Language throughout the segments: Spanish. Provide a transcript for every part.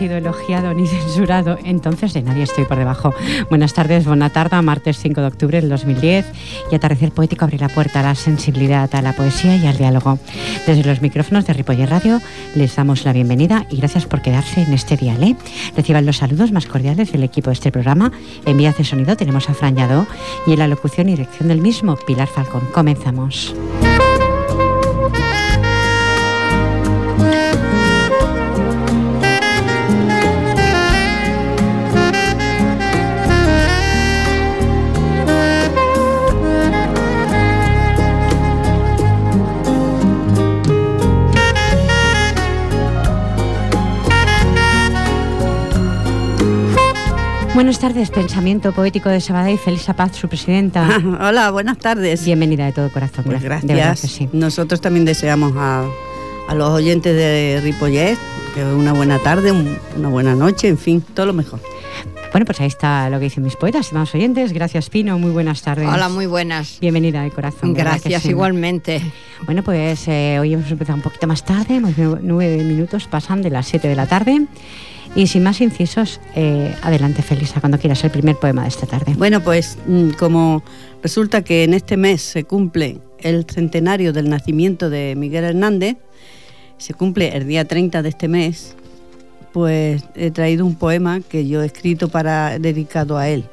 Sido elogiado ni censurado, entonces de nadie estoy por debajo. Buenas tardes, buena tarde, martes 5 de octubre del 2010 y Atardecer Poético abre la puerta a la sensibilidad, a la poesía y al diálogo. Desde los micrófonos de Ripoller Radio les damos la bienvenida y gracias por quedarse en este dial. ¿eh? Reciban los saludos más cordiales del equipo de este programa. En de Sonido tenemos a Fran Yadó y en la locución y dirección del mismo, Pilar Falcón. Comenzamos. Buenas tardes, Pensamiento Poético de Sabadell, Felisa Paz, su presidenta. Hola, buenas tardes. Bienvenida de todo corazón. Pues gracias. Nosotros también deseamos a, los oyentes de Ripollet que una buena tarde, una buena noche, en fin, todo lo mejor. Bueno, pues ahí está lo que dicen mis poetas, estimados oyentes. Gracias, Pino. Muy buenas tardes. Hola, muy buenas. Bienvenida de corazón. Gracias, igualmente. Bueno, pues eh, hoy hemos empezado un poquito más tarde, nueve minutos pasan de las siete de la tarde. Y sin más incisos, eh, adelante Felisa, cuando quieras el primer poema de esta tarde. Bueno, pues mm, como resulta que en este mes se cumple el centenario del nacimiento de Miguel Hernández, se cumple el día 30 de este mes, pues he traído un poema que yo he escrito para dedicado a él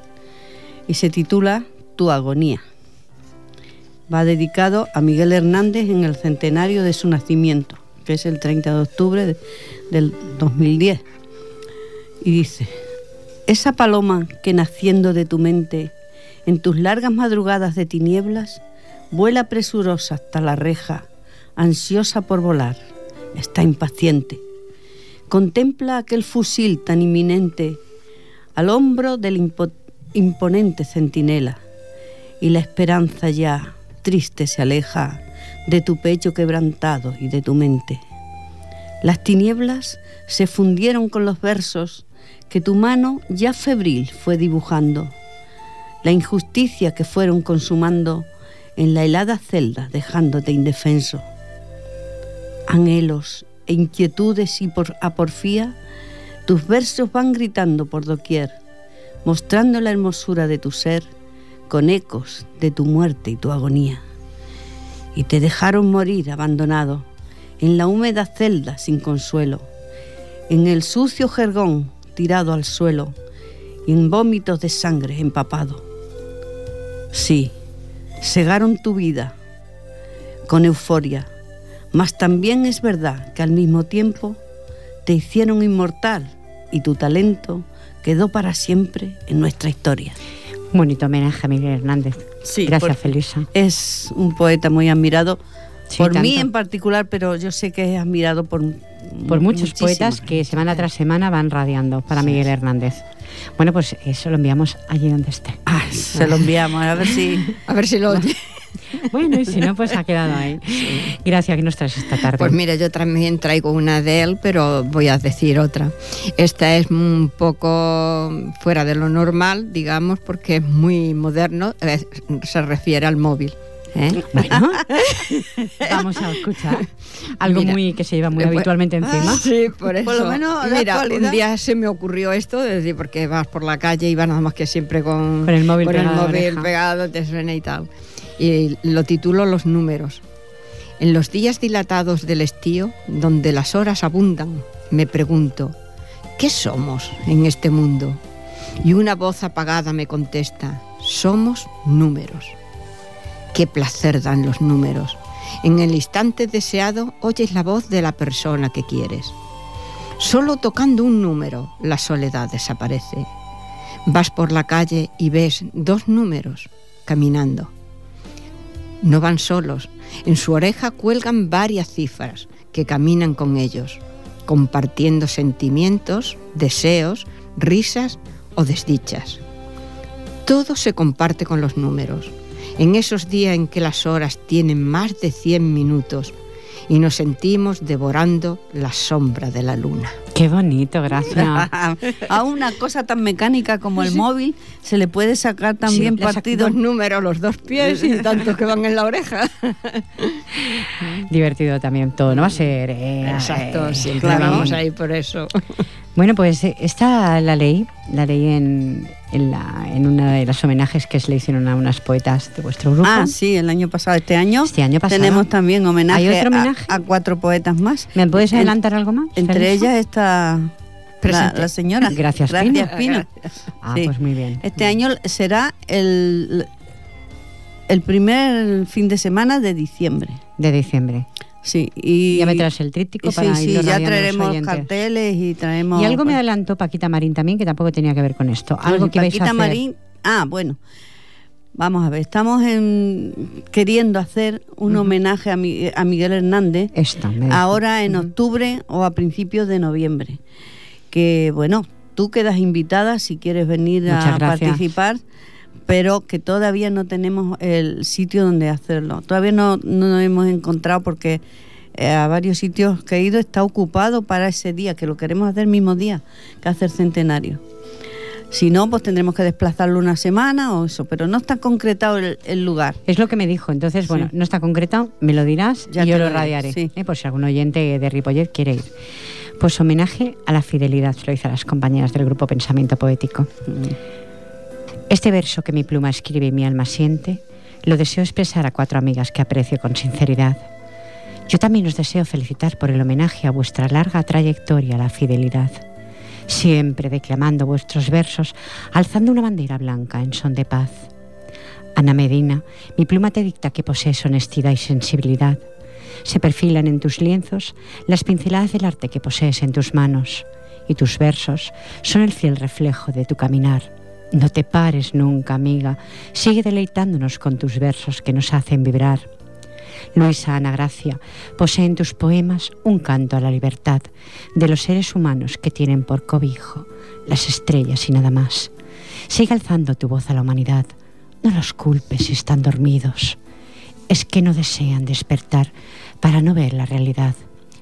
y se titula Tu agonía. Va dedicado a Miguel Hernández en el centenario de su nacimiento, que es el 30 de octubre del 2010 y dice, esa paloma que naciendo de tu mente, en tus largas madrugadas de tinieblas, vuela presurosa hasta la reja, ansiosa por volar, está impaciente. Contempla aquel fusil tan inminente al hombro del imponente centinela, y la esperanza ya triste se aleja de tu pecho quebrantado y de tu mente. Las tinieblas se fundieron con los versos que tu mano ya febril fue dibujando, la injusticia que fueron consumando en la helada celda dejándote indefenso. Anhelos e inquietudes y por aporfía, tus versos van gritando por doquier, mostrando la hermosura de tu ser con ecos de tu muerte y tu agonía. Y te dejaron morir abandonado en la húmeda celda sin consuelo, en el sucio jergón tirado al suelo y en vómitos de sangre empapado. Sí, cegaron tu vida con euforia, mas también es verdad que al mismo tiempo te hicieron inmortal y tu talento quedó para siempre en nuestra historia. Bonito homenaje a Miguel Hernández. Sí, Gracias, Felisa. Es un poeta muy admirado por mí en particular, pero yo sé que es admirado por por muchos poetas que semana tras semana van radiando para Miguel Hernández. Bueno, pues eso lo enviamos allí donde esté. Ah, se lo enviamos, a ver si, a ver si lo oye. Bueno, y si no, pues ha quedado ahí. Gracias, que nos traes esta tarde? Pues mira, yo también traigo una de él, pero voy a decir otra. Esta es un poco fuera de lo normal, digamos, porque es muy moderno, eh, se refiere al móvil. ¿Eh? Bueno, vamos a escuchar algo muy que se lleva muy eh, habitualmente encima. sí, por eso. Por lo menos, mira, un día se me ocurrió esto, es decir, porque vas por la calle y vas nada más que siempre con, el móvil, pegado, el móvil pegado, te suena y tal. Y lo titulo Los números. En los días dilatados del estío, donde las horas abundan, me pregunto, ¿qué somos en este mundo? Y una voz apagada me contesta, somos números. Qué placer dan los números. En el instante deseado oyes la voz de la persona que quieres. Solo tocando un número, la soledad desaparece. Vas por la calle y ves dos números caminando. No van solos, en su oreja cuelgan varias cifras que caminan con ellos, compartiendo sentimientos, deseos, risas o desdichas. Todo se comparte con los números. En esos días en que las horas tienen más de 100 minutos, y nos sentimos devorando la sombra de la luna. Qué bonito, gracias. a una cosa tan mecánica como el móvil se le puede sacar también partido. Dos números, los dos pies y tantos que van en la oreja. Divertido también todo, ¿no? Va a ser. Eh, Exacto, eh, siempre vamos ahí por eso. Bueno, pues eh, está la ley, la ley en, en, la, en una de los homenajes que se le hicieron a unas poetas de vuestro grupo. Ah, sí, el año pasado. Este año, este año pasado. tenemos también homenaje, A, cuatro poetas más. ¿Me puedes adelantar algo más? Entre ellas está la, señora. Gracias, Gracias Pino. Ah, pues muy bien. Este año será el, el primer fin de semana de diciembre. De diciembre. Sí, y ya me traes el tríptico para sí, sí, ya traeremos carteles y traemos. Y algo me adelantó Paquita Marín también que tampoco tenía que ver con esto. Algo que Paquita vais a hacer. Marín, ah, bueno. Vamos a ver, estamos en, queriendo hacer un homenaje a, Miguel Hernández ahora en octubre o a principios de noviembre. Que bueno, tú quedas invitada si quieres venir a participar pero que todavía no tenemos el sitio donde hacerlo. Todavía no, nos hemos encontrado porque eh, a varios sitios que he ido está ocupado para ese día, que lo queremos hacer el mismo día que hacer centenario. Si no, pues tendremos que desplazarlo una semana o eso, pero no está concretado el, lugar. Es lo que me dijo, entonces, bueno, no está concretado, me lo dirás y yo lo radiaré, ¿eh? por si algún oyente de Ripollet quiere ir. Pues homenaje a la fidelidad, se lo hice a las compañeras del grupo Pensamiento Poético. Mm. Este verso que mi pluma escribe y mi alma siente, lo deseo expresar a cuatro amigas que aprecio con sinceridad. Yo también os deseo felicitar por el homenaje a vuestra larga trayectoria a la fidelidad, siempre declamando vuestros versos, alzando una bandera blanca en son de paz. Ana Medina, mi pluma te dicta que posees honestidad y sensibilidad. Se perfilan en tus lienzos las pinceladas del arte que posees en tus manos, y tus versos son el fiel reflejo de tu caminar no te pares nunca, amiga. Sigue deleitándonos con tus versos que nos hacen vibrar. Luisa Ana Gracia posee en tus poemas un canto a la libertad de los seres humanos que tienen por cobijo las estrellas y nada más. Sigue alzando tu voz a la humanidad. No los culpes si están dormidos. Es que no desean despertar para no ver la realidad.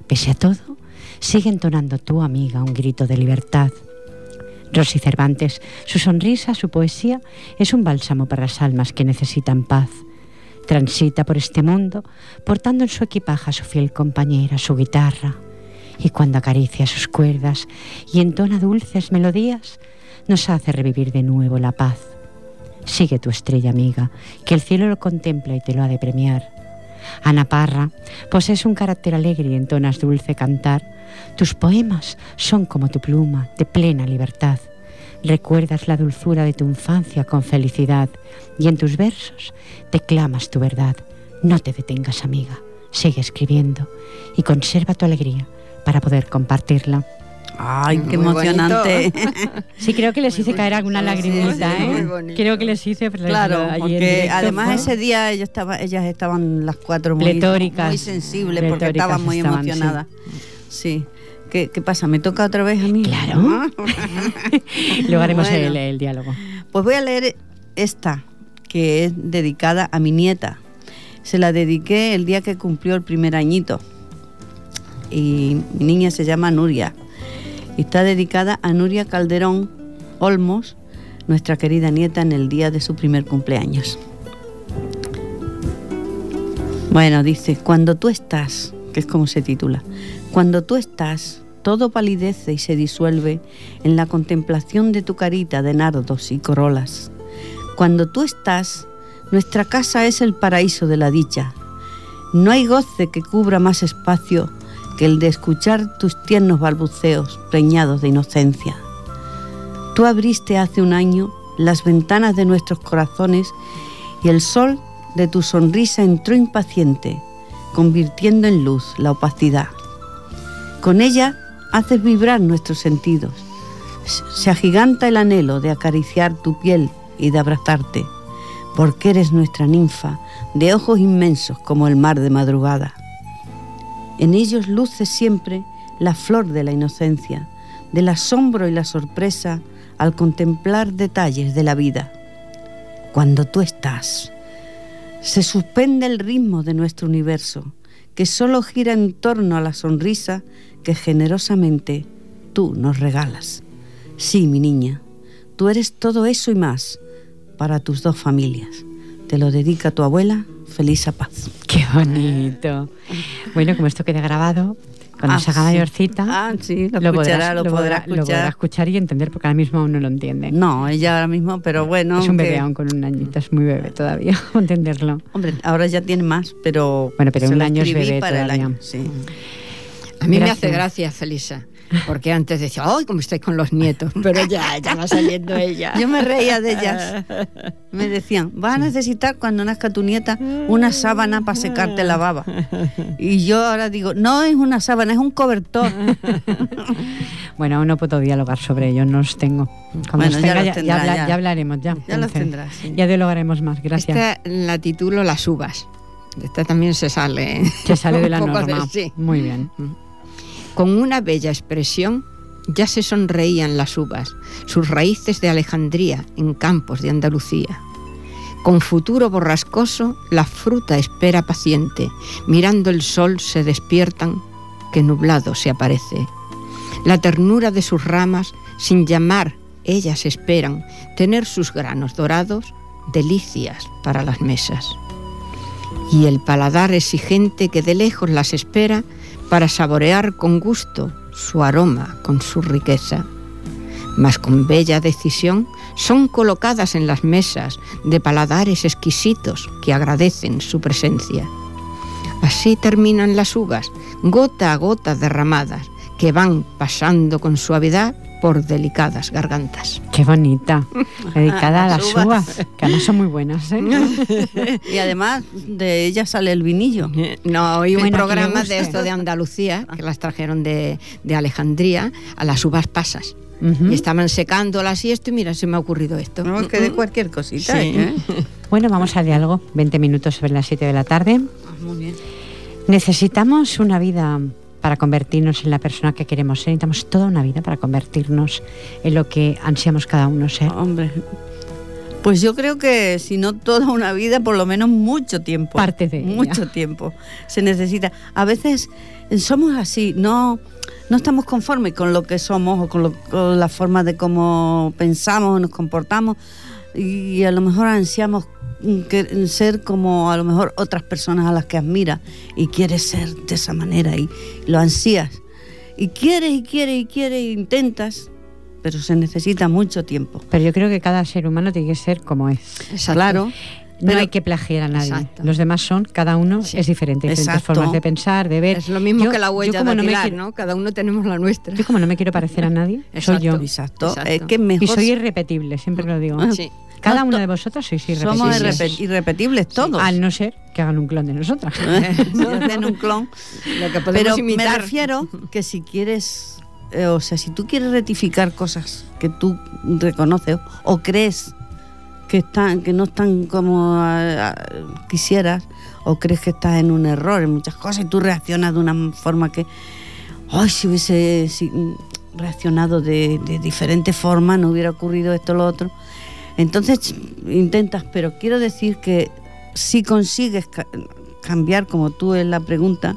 Pese a todo, sigue entonando tu amiga un grito de libertad. Rosy Cervantes, su sonrisa, su poesía, es un bálsamo para las almas que necesitan paz. Transita por este mundo portando en su equipaje a su fiel compañera, su guitarra, y cuando acaricia sus cuerdas y entona dulces melodías, nos hace revivir de nuevo la paz. Sigue tu estrella amiga, que el cielo lo contempla y te lo ha de premiar. Ana Parra, posees un carácter alegre y entonas dulce cantar. Tus poemas son como tu pluma, de plena libertad. Recuerdas la dulzura de tu infancia con felicidad y en tus versos declamas tu verdad. No te detengas, amiga. Sigue escribiendo y conserva tu alegría para poder compartirla. Ay, qué emocionante. Sí, creo que les hice caer alguna lagrimita, ¿eh? Creo que les hice. Claro, porque además ese día ellas, estaba, ellas estaban las cuatro muy, muy sensibles porque estaban muy emocionadas. Sí. ¿Qué, pasa? ¿Me toca otra vez a mí? Claro. Luego haremos el, diálogo. Pues voy a leer esta, que es dedicada a mi nieta. Se la dediqué el día que cumplió el primer añito. Y mi niña se llama Nuria está dedicada a Nuria Calderón Olmos, nuestra querida nieta, en el día de su primer cumpleaños. Bueno, dice, cuando tú estás, que es como se titula, cuando tú estás, todo palidece y se disuelve en la contemplación de tu carita de nardos y corolas. Cuando tú estás, nuestra casa es el paraíso de la dicha. No hay goce que cubra más espacio que el de escuchar tus tiernos balbuceos preñados de inocencia. Tú abriste hace un año las ventanas de nuestros corazones y el sol de tu sonrisa entró impaciente, convirtiendo en luz la opacidad. Con ella haces vibrar nuestros sentidos. Se agiganta el anhelo de acariciar tu piel y de abrazarte, porque eres nuestra ninfa, de ojos inmensos como el mar de madrugada. En ellos luce siempre la flor de la inocencia, del asombro y la sorpresa al contemplar detalles de la vida. Cuando tú estás, se suspende el ritmo de nuestro universo, que solo gira en torno a la sonrisa que generosamente tú nos regalas. Sí, mi niña, tú eres todo eso y más para tus dos familias. Te lo dedica tu abuela, Felisa Paz. Qué bonito. Bueno, como esto queda grabado, cuando Ah, se haga sí. mayorcita, Ah, sí, lo lo, escuchará, podrás- lo podrá podrá- lo podrá escuchar. escuchar y entender, porque ahora mismo aún no lo entiende. No, ella ahora mismo, pero bueno. es un bebé que- aún con un añito, es muy bebé todavía, entenderlo. Hombre, ahora ya tiene más, pero. Bueno, pero un año es bebé para el todavía. año, sí. A mí me hace gracia, Felisa, porque antes decía, ¡ay, cómo estáis con los nietos! Pero ya, ya va saliendo ella. Yo me reía de ellas. Me decían, vas a necesitar cuando nazca tu nieta una sábana para secarte la baba. Y yo ahora digo, no es una sábana, es un cobertor. Bueno, aún no puedo dialogar sobre ello, no los tengo. Cuando Bueno, los ya los ya, tendrá, habla- ya. ya hablaremos, ya. Ya los tendrás, sí. Ya dialogaremos más, gracias. Esta la titulo Las uvas. Esta también se sale. Se sale de la norma. sí. Muy bien. Con una bella expresión ya se sonreían las uvas, sus raíces de Alejandría en campos de Andalucía. Con futuro borrascoso, la fruta espera paciente, mirando el sol se despiertan, que nublado se aparece. La ternura de sus ramas, sin llamar, ellas esperan tener sus granos dorados, delicias para las mesas. Y el paladar exigente que de lejos las espera para saborear con gusto su aroma con su riqueza. Mas con bella decisión son colocadas en las mesas de paladares exquisitos que agradecen su presencia. Así terminan las uvas, gota a gota derramadas, que van pasando con suavidad por delicadas gargantas. Qué bonita. Dedicada a Las uvas. que además son muy buenas. ¿eh? Y además de ella sale el vinillo. No, hay un Bueno, programa de esto de Andalucía, que las trajeron de, de Alejandría, a las uvas pasas. Y estaban secándolas y esto, y mira, se me ha ocurrido esto. No, es que de cualquier cosita. Sí. ¿eh? Bueno, vamos al diálogo. 20 minutos sobre las 7 de la tarde. Ah, Muy bien. Necesitamos una vida para convertirnos en la persona que queremos ser. Necesitamos toda una vida para convertirnos en lo que ansiamos cada uno ser. Hombre. Pues yo creo que si no toda una vida, por lo menos mucho tiempo. Parte de ella. Mucho tiempo se necesita. A veces somos así, no, no estamos conformes con lo que somos o con, lo- con la forma de cómo pensamos o nos comportamos y a lo mejor ansiamos que- ser como a lo mejor otras personas a las que admiras y quieres ser de esa manera y lo ansías. Y quieres y quieres y quieres e intentas, pero se necesita mucho tiempo. Pero yo creo que cada ser humano tiene que ser como es. Exacto. Claro. No Pero- hay que plagiar a nadie. Exacto. Los demás son, cada uno Sí. es diferente, diferentes Exacto. formas de pensar, de ver. Es lo mismo Yo- que la yo huella como de no quiero- ¿no? Cada uno tenemos la nuestra. Yo como no me quiero parecer a nadie, soy yo. Exacto. Exacto. Es que Y mejor soy irrepetible, siempre lo digo. Sí. Cada No, una to- de vosotras sois somos irrepetibles. irrepe- irrepetibles todos. Al no ser que hagan un clon de nosotras. Si hacen un clon. Lo que podemos Pero me imitar. refiero que si quieres, eh, o sea, si tú quieres rectificar cosas que tú reconoces o crees que están, que no están como ah, ah, quisieras, o crees que estás en un error en muchas cosas y tú reaccionas de una forma que, ay, si hubiese si, mm, reaccionado de, de diferente forma, no hubiera ocurrido esto o lo otro. Entonces intentas, pero quiero decir que si consigues ca- cambiar, como tú en la pregunta,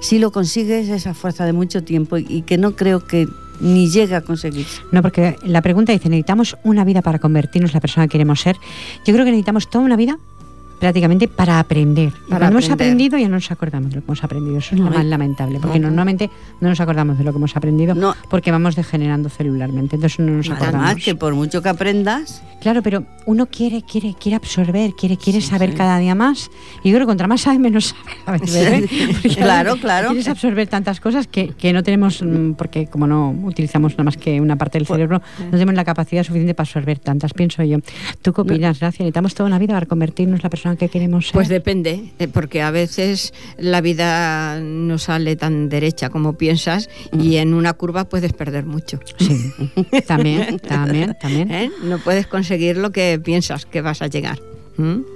si lo consigues esa fuerza de mucho tiempo y, que no creo que ni llegue a conseguirse. No, porque la pregunta dice, necesitamos una vida para convertirnos en la persona que queremos ser. Yo creo que necesitamos toda una vida prácticamente para aprender. Para cuando hemos aprender. aprendido ya no nos acordamos de lo que hemos aprendido. Eso es lo Ay. más lamentable, porque Ujú. normalmente no nos acordamos de lo que hemos aprendido No. porque vamos degenerando celularmente. Entonces no nos acordamos. Además, que por mucho que aprendas, Claro, pero uno quiere, quiere, quiere absorber, quiere, quiere Sí, saber sí. cada día más. Y yo creo que contra más sabe, menos sabe. ¿eh? Claro, claro. Quieres absorber tantas cosas que, que no tenemos, mm, porque como no utilizamos nada más que una parte del Pues, cerebro, no tenemos la capacidad suficiente para absorber tantas, pienso yo. ¿Tú qué opinas, Gracia? Necesitamos toda una vida para convertirnos la persona persona que queremos ser? Pues depende, eh, porque a veces la vida no sale tan derecha como piensas y en una curva puedes perder mucho. Sí, también, también, también. ¿Eh? No puedes conseguir lo que piensas que vas a llegar. ¿Mm?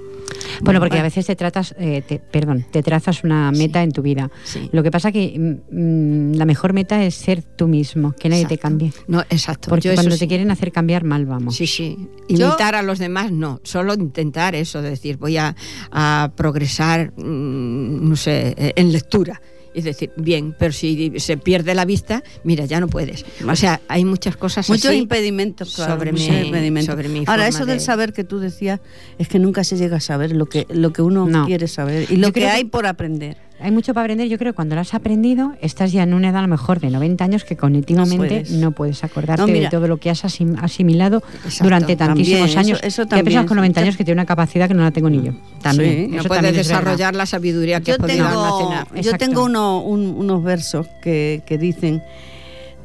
Bueno, porque a veces te tratas, eh, te- perdón, te trazas una meta en tu vida. Sí. Lo que pasa que mm, la mejor meta es ser tú mismo, que nadie te cambie. No, exacto. Porque Yo cuando sí. te quieren hacer cambiar, mal vamos. Sí, sí. Yo- Imitar a los demás, no. Solo intentar eso, de decir, voy a, a progresar, mm, no sé, eh, en lectura. Es decir, bien, pero si se pierde la vista, mira, ya no puedes. O sea, hay muchas cosas Muchos así. impedimentos, claro, sobre muchos mi- impedimentos. sobre mi Ahora, eso del de- saber que tú decías es que nunca se llega a saber lo que, lo que uno No. quiere saber y Yo lo que- hay por aprender. Hay mucho para aprender. Yo creo que cuando lo has aprendido, estás ya en una edad a lo mejor de 90 años que cognitivamente no puedes. puedes, acordarte No, mira. de todo lo que has asim- asimilado Exacto. durante tantísimos También, años. eso- eso que hay personas con es 90 mucha- años que tienen una capacidad que no la tengo ni yo. También. Sí. No puedes también es verdad. desarrollar la sabiduría que Yo has podido tengo, almacenar. yo Exacto. tengo uno- un- unos versos que, que dicen,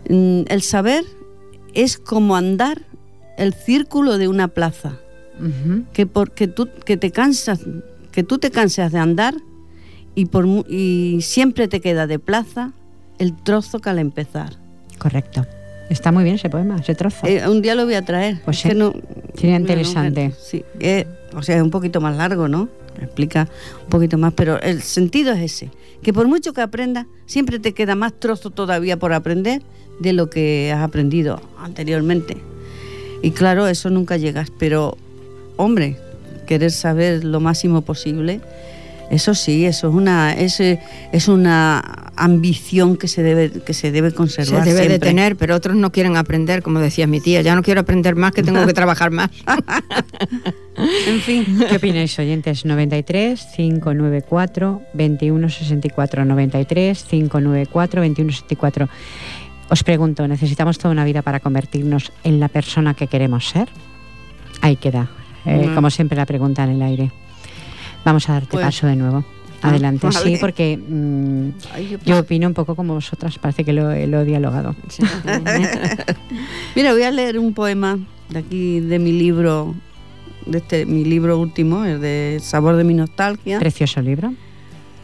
mm, el saber es como andar el círculo de una plaza, que porque tú que te cansas, que tú te cansas de andar y, por, y siempre te queda de plaza el trozo que al empezar. Correcto. Está muy bien ese poema, ese trozo. Eh, un día lo voy a traer. Pues Es sí. que no- Sería no, interesante. sí, eh, o sea, es un poquito más largo, ¿no? Explica un poquito más, pero el sentido es ese, que por mucho que aprendas, siempre te queda más trozo todavía por aprender de lo que has aprendido anteriormente. Y claro, eso nunca llegas, pero hombre, querer saber lo máximo posible, eso sí, eso es una es, es una ambición que se debe que se debe Se conservar debe de tener, pero otros no quieren aprender, como decía mi tía. Ya no quiero aprender más, que tengo que trabajar más. En fin, ¿Qué opináis, oyentes? 93 594 2164 93 594 2164. Os pregunto, ¿necesitamos toda una vida para convertirnos en la persona que queremos ser? Ahí queda, eh, Mm. como siempre, la pregunta en el aire. Vamos a darte Pues- paso de nuevo. Ah, Adelante, sí, porque mm, ay, yo- opino un poco como vosotras, parece que lo, lo he dialogado. Mira, voy a leer un poema de aquí de mi libro, de este mi libro último, el de Sabor de mi nostalgia. Precioso libro,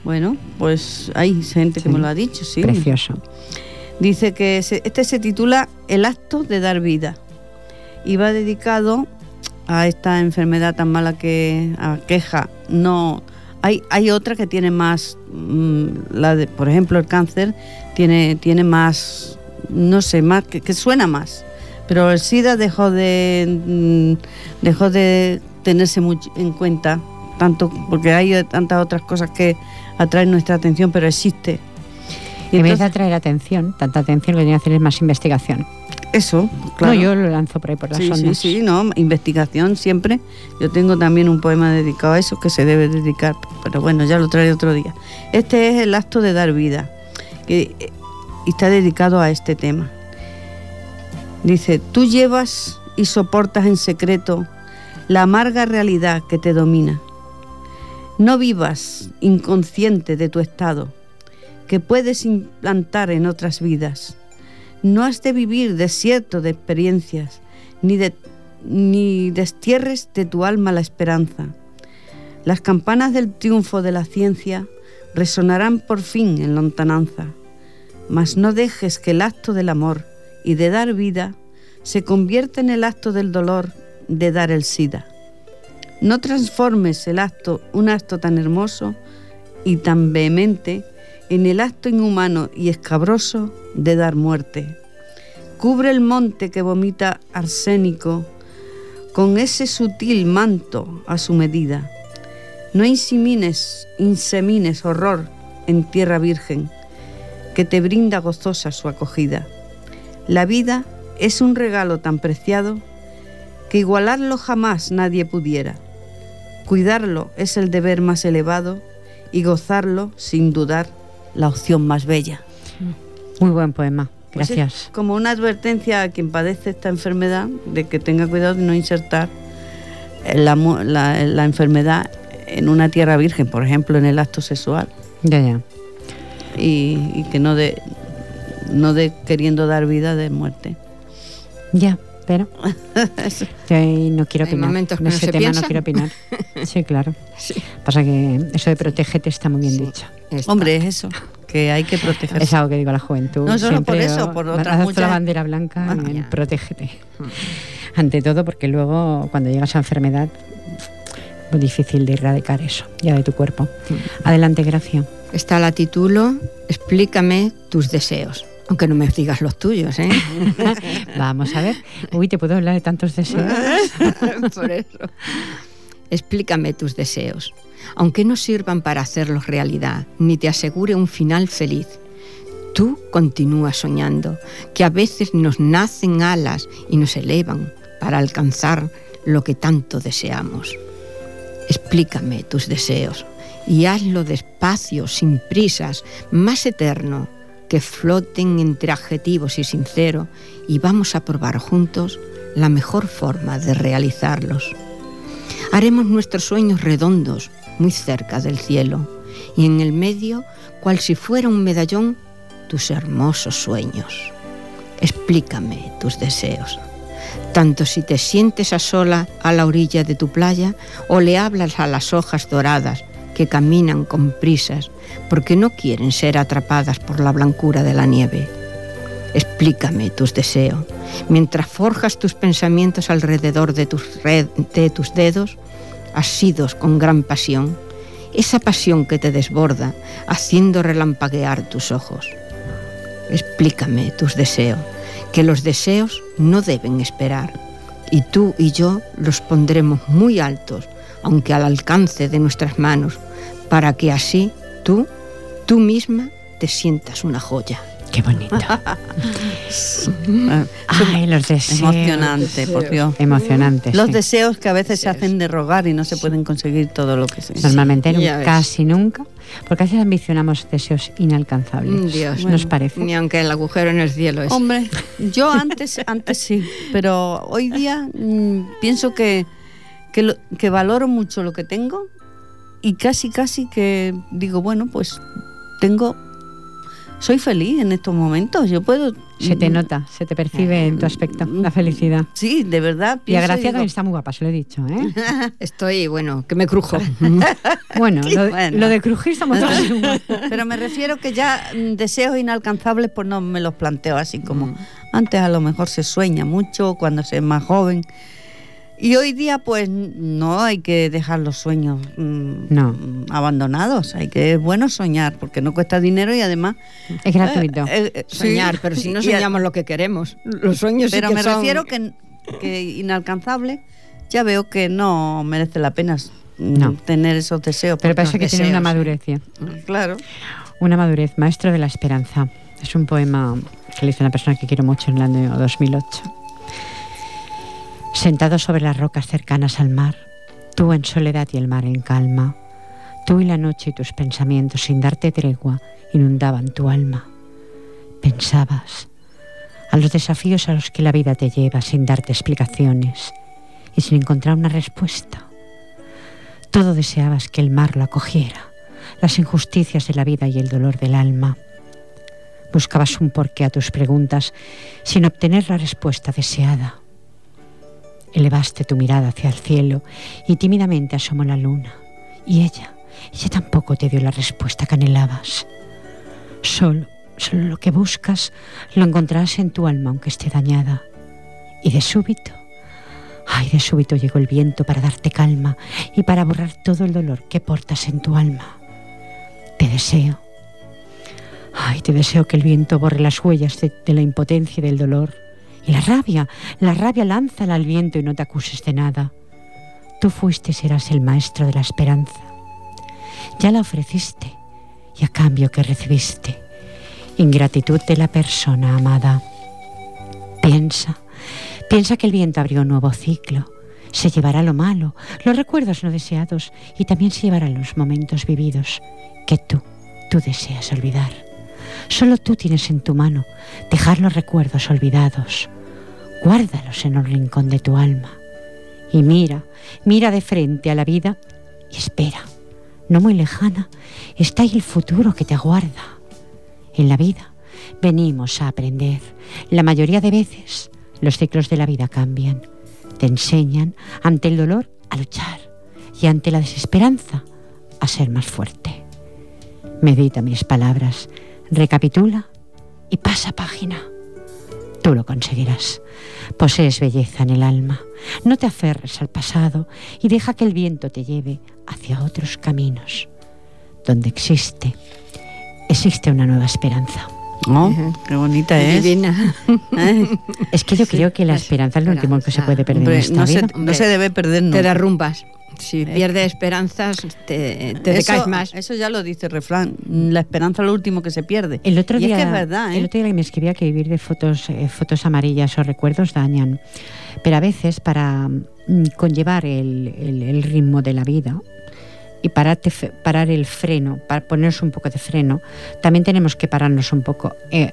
Bueno, pues hay gente que me lo ha dicho, sí. precioso. Dice que se- este se titula El acto de dar vida y va dedicado a esta enfermedad tan mala que aqueja. No, hay, hay otra que tiene más, mm, la de, por ejemplo, el cáncer tiene, tiene más, no sé, más que, que suena más. Pero el SIDA dejó de mm, dejó de tenerse mucho en cuenta tanto porque hay tantas otras cosas que atraen nuestra atención, pero existe. Y En vez de atraer atención, tanta atención, lo que tiene que hacer es más investigación. Eso, claro. No, yo lo lanzo por ahí por las sí, sí, ondas. sí, no, investigación siempre. Yo tengo también un poema dedicado a eso que se debe dedicar, pero bueno, ya lo traeré otro día. Este es el acto de dar vida, que eh, y está dedicado a este tema. Dice, tú llevas y soportas en secreto la amarga realidad que te domina. No vivas inconsciente de tu estado, que puedes implantar en otras vidas. No has de vivir desierto de experiencias, ni, ni destierres de tu alma la esperanza. Las campanas del triunfo de la ciencia resonarán por fin en lontananza, mas no dejes que el acto del amor y de dar vida se convierta en el acto del dolor de dar el SIDA. No transformes el acto, un acto tan hermoso y tan vehemente, en el acto inhumano y escabroso de dar muerte. Cubre el monte que vomita arsénico con ese sutil manto a su medida. No insemines, insemines horror en tierra virgen, que te brinda gozosa su acogida. La vida es un regalo tan preciado que igualarlo jamás nadie pudiera. Cuidarlo es el deber más elevado y gozarlo, sin dudar, la opción más bella. Muy buen poema. Pues es Gracias. como una advertencia a quien padece esta enfermedad de que tenga cuidado de no insertar la, mu- la- la enfermedad en una tierra virgen, por ejemplo, en el acto sexual, Ya, ya. y, y que no de, no de queriendo dar vida de muerte. Ya. Pero yo no quiero Hay opinar. momentos que en no ese se tema no quiero opinar. Sí, claro. Sí. Pasa que eso de protégete está muy bien Sí. dicho. Está. Hombre, es eso, que hay que protegerse. Es algo que digo a la juventud. No solo por eso, por otras muchas- la bandera blanca Ah, en protégete. Ante todo, porque luego cuando llegas a enfermedad, muy difícil de erradicar eso, ya de tu cuerpo. Adelante, Gracia. Está la título Explícame tus deseos. Aunque no me digas los tuyos, ¿eh? Vamos a ver. Uy, te puedo hablar de tantos deseos. Por eso. Explícame tus deseos. Aunque no sirvan para hacerlos realidad, ni te asegure un final feliz. Tú continúas soñando, que a veces nos nacen alas y nos elevan para alcanzar lo que tanto deseamos. Explícame tus deseos y hazlo despacio, sin prisas, más eterno, que floten entre adjetivos y sincero, y vamos a probar juntos la mejor forma de realizarlos. Haremos nuestros sueños redondos, muy cerca del cielo, y en el medio, cual si fuera un medallón, tus hermosos sueños. Explícame tus deseos. Tanto si te sientes a sola a la orilla de tu playa o le hablas a las hojas doradas que caminan con prisas porque no quieren ser atrapadas por la blancura de la nieve. Explícame tus deseos. Mientras forjas tus pensamientos alrededor de tus, dedos, asidos con gran pasión, esa pasión que te desborda, haciendo relampaguear tus ojos. Explícame tus deseos, que los deseos no deben esperar, y tú y yo los pondremos muy altos, aunque al alcance de nuestras manos, para que así tú, tú misma, te sientas una joya. Qué bonito. Ay, los deseos. Emocionante, por Dios. Emocionante. Los sí. deseos que a veces se hacen de rogar y no se pueden conseguir todo lo que se Normalmente ves. casi nunca, porque a veces ambicionamos deseos inalcanzables. Mm, Dios. ¿Nos Bueno, parece? Ni aunque el agujero en el cielo es. Hombre, yo antes, antes sí, pero hoy día mm, pienso que, que, lo- que valoro mucho lo que tengo y casi, casi que digo, bueno, pues tengo, soy feliz en estos momentos. Yo puedo. Se te nota, se te percibe en tu aspecto, la felicidad. Sí, de verdad. Y a Gracia digo, también está muy guapa, se lo he dicho, ¿eh? Estoy, bueno, que me crujo. Bueno, lo, Bueno. lo de crujir estamos todos igual. Pero me refiero que ya deseos inalcanzables, pues no me los planteo así como Mm. antes a lo mejor se sueña mucho cuando se es más joven. Y hoy día pues no hay que dejar los sueños mm, No. mm, abandonados, hay que es bueno soñar porque no cuesta dinero y además Es gratuito. eh, eh, sí. Soñar, pero si no Y soñamos lo que queremos. Los sueños sí pero que me son- refiero que, que inalcanzable ya veo que no merece la pena mm, No. tener esos deseos. Pero parece que tiene una madurez. ya. ¿eh? Claro. Una madurez, maestro de la esperanza. Es un poema que le hizo una persona que quiero mucho en el año 2008. Sentado sobre las rocas cercanas al mar, tú en soledad y el mar en calma, tú y la noche y tus pensamientos sin darte tregua inundaban tu alma. Pensabas a los desafíos a los que la vida te lleva sin darte explicaciones y sin encontrar una respuesta. Todo deseabas que el mar lo acogiera las injusticias de la vida y el dolor del alma. Buscabas un porqué a tus preguntas sin obtener la respuesta deseada. Elevaste tu mirada hacia el cielo y tímidamente asomó la luna. Y ella, ella tampoco te dio la respuesta que anhelabas. Solo, solo lo que buscas lo encontrarás en tu alma aunque esté dañada. Y de súbito, ay, de súbito llegó el viento para darte calma y para borrar todo el dolor que portas en tu alma. Te deseo. Ay, te deseo que el viento borre las huellas de, la impotencia y del dolor. Y la rabia, la rabia lánzala al viento y no te acuses de nada. Tú fuiste y serás el maestro de la esperanza. Ya la ofreciste y a cambio que recibiste, ingratitud de la persona amada. Piensa, piensa que el viento abrió un nuevo ciclo. Se llevará lo malo, los recuerdos no deseados y también se llevarán los momentos vividos que tú, tú deseas olvidar. Solo tú tienes en tu mano dejar los recuerdos olvidados. Guárdalos en un rincón de tu alma. Y mira, mira de frente a la vida y espera. No muy lejana está el futuro que te aguarda. En la vida venimos a aprender. La mayoría de veces Los ciclos de la vida cambian, te enseñan ante el dolor a luchar y ante la desesperanza a ser más fuerte. Medita mis palabras, recapitula y pasa página. Tú lo conseguirás. Posees belleza en el alma. No te aferres al pasado y deja que el viento te lleve hacia otros caminos. Donde existe, existe una nueva esperanza. Oh, qué bonita es. Divina. Es que yo creo que la esperanza es lo último que se puede perder Hombre, en esta no, se, vida. no se debe perder Te derrumbas. Si pierdes esperanzas, te, te eso, decaes más. Eso ya lo dice el refrán. La esperanza es lo último que se pierde. El otro y día, es que es verdad, ¿eh? el otro día me escribía que vivir de fotos, eh, fotos amarillas o recuerdos dañan, pero a veces para mm, conllevar el, el- el ritmo de la vida y pararte parar el freno, para ponernos un poco de freno, también tenemos que pararnos un poco, eh,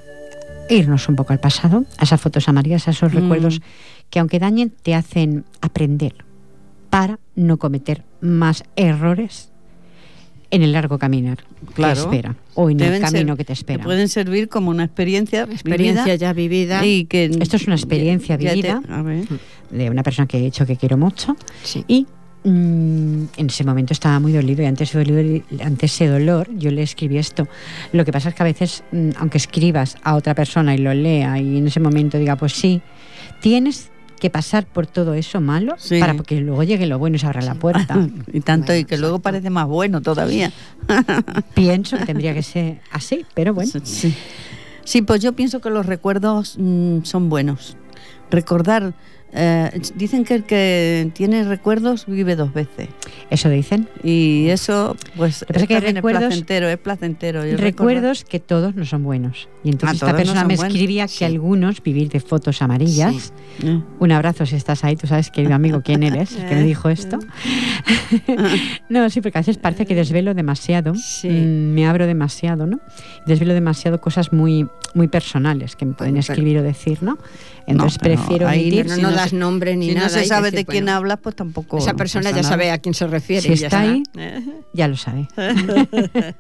irnos un poco al pasado, a esas fotos amarillas, a esos Mm. recuerdos que aunque dañen te hacen aprender para no cometer más errores en el largo caminar Claro. que espera o en el camino ser- que te espera. pueden servir como una experiencia, Experiencia vivida ya vivida. y que Esto es una experiencia ya te- vivida. a ver. de una persona que he hecho que quiero mucho Sí. y mm, en ese momento estaba muy dolido y ante ese, dolor, ante ese dolor yo le escribí esto. Lo que pasa es que a veces, mm, aunque escribas a otra persona y lo lea y en ese momento diga, pues sí, tienes que pasar por todo eso malo Sí. para que luego llegue lo bueno y se abra la puerta. y tanto y que luego parece más bueno todavía. Pienso que tendría que ser así, pero bueno. Sí. Sí, pues yo pienso que los recuerdos mm, son buenos. Recordar, eh, dicen que el que tiene recuerdos vive dos veces. Eso dicen. Y eso, pues, que es que recuerdos- es placentero, es placentero. Y el Recuerdos que todos no son buenos. Y entonces Ah, esta no persona son me buenos. escribía que Sí. algunos vivir de fotos amarillas Sí. Eh. Un abrazo si estás ahí, tú sabes, querido amigo, quién eres, el que me dijo esto. no, sí, porque a veces parece que desvelo demasiado, Sí. mm, me abro demasiado, ¿no? Desvelo demasiado cosas muy, muy personales que me pueden escribir o decir, ¿no? Entonces pero prefiero omitir. No, no das ni si nada. no se sabe decir, de quién bueno, hablas, pues tampoco. Esa persona ya nada. sabe a quién se refiere. Si está ahí, ya lo sabe.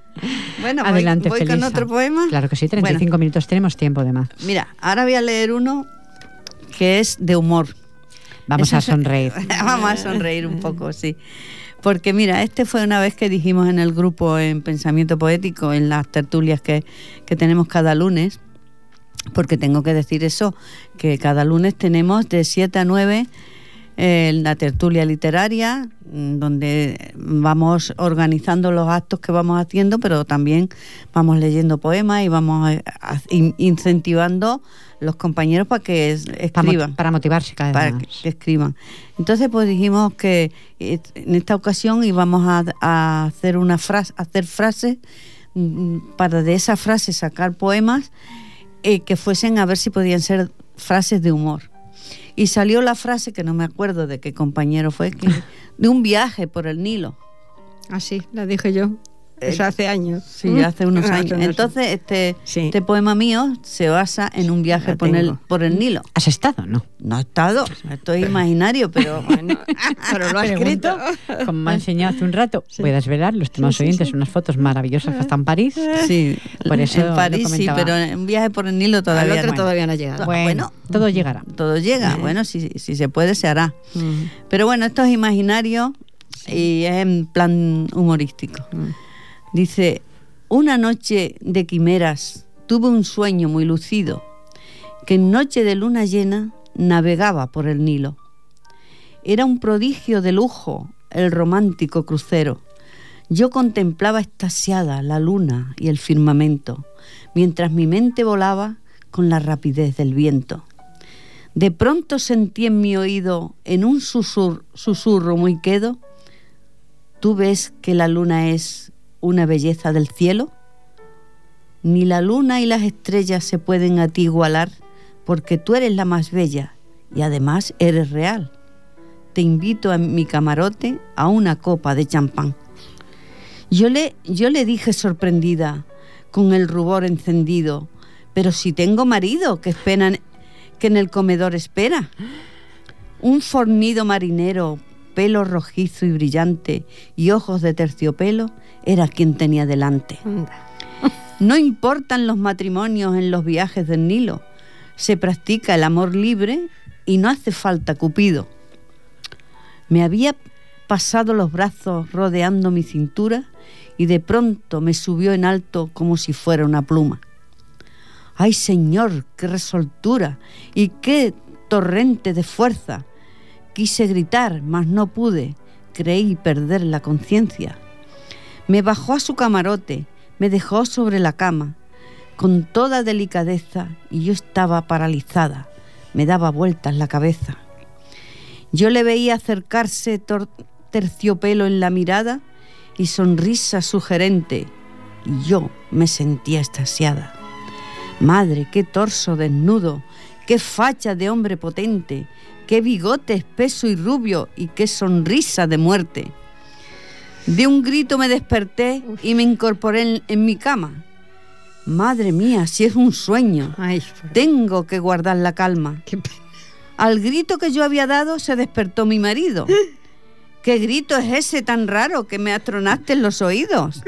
Bueno, voy- Adelante, voy, con Felisa. otro poema. Claro que sí, 35 minutos tenemos tiempo de más. Mira, ahora voy a leer uno que es de humor. Vamos Eso a sonreír. Vamos a sonreír un poco, sí. Porque mira, este fue una vez que dijimos en el grupo en Pensamiento Poético, en las tertulias que, que tenemos cada lunes, porque tengo que decir eso, que cada lunes tenemos de 7 a 9 eh, la tertulia literaria, mm, donde vamos organizando los actos que vamos haciendo, pero también vamos leyendo poemas y vamos a- a- in- incentivando los compañeros para que es- Para, escriban para motivarse cada para vez que, más. que escriban. Entonces, pues dijimos que eh, en esta ocasión íbamos a, a hacer una frase, hacer frases mm, para de esa frase sacar poemas eh, que fuesen a ver si podían ser frases de humor. Y salió la frase que no me acuerdo de qué compañero fue, que, de un viaje por el Nilo. Ah, sí, la dije yo. Eso hace años. Sí, hace unos años. Entonces, este, Sí. este poema mío se basa en un viaje por el, por el Nilo. ¿Has estado no? No he estado, esto es imaginario, pero Bueno, pero lo ha escrito. Como me ha enseñado hace un rato, voy a desvelar los temas oyentes, unas fotos maravillosas que están en París. Sí, Por eso en París sí, pero en un viaje por el Nilo todavía otro no. todavía no ha llegado. Bueno. Bueno, todo llegará. Todo llega, bueno, si, si se puede se hará. Mm. Pero bueno, esto es imaginario y es en plan humorístico. Mm. Dice, una noche de quimeras tuve un sueño muy lucido, que en noche de luna llena navegaba por el Nilo. Era un prodigio de lujo el romántico crucero. Yo contemplaba extasiada la luna y el firmamento, mientras mi mente volaba con la rapidez del viento. De pronto sentí en mi oído, en un susur- susurro muy quedo, ¿tú ves que la luna es una belleza del cielo? Ni la luna y las estrellas se pueden a ti igualar, porque tú eres la más bella y además eres real. Te invito a mi camarote a una copa de champán. Yo le, yo le dije sorprendida, con el rubor encendido, pero si tengo marido que espera que en el comedor espera. Un fornido marinero, pelo rojizo y brillante y ojos de terciopelo, era quien tenía delante. No importan los matrimonios en los viajes del Nilo. Se practica el amor libre y no hace falta Cupido. Me había pasado los brazos rodeando mi cintura y de pronto me subió en alto como si fuera una pluma. ¡Ay, Señor, qué resoltura y qué torrente de fuerza! Quise gritar, mas no pude, creí perder la conciencia. Me bajó a su camarote, me dejó sobre la cama, con toda delicadeza, y yo estaba paralizada, me daba vueltas la cabeza. Yo le veía acercarse terciopelo en la mirada y sonrisa sugerente, y yo me sentía extasiada. Madre, qué torso desnudo, qué facha de hombre potente, qué bigote espeso y rubio y qué sonrisa de muerte. De un grito me desperté y me incorporé en, mi cama. Madre mía, si es un sueño. Tengo que guardar la calma. Al grito que yo había dado se despertó mi marido. ¿Qué grito es ese tan raro que me atronaste en los oídos?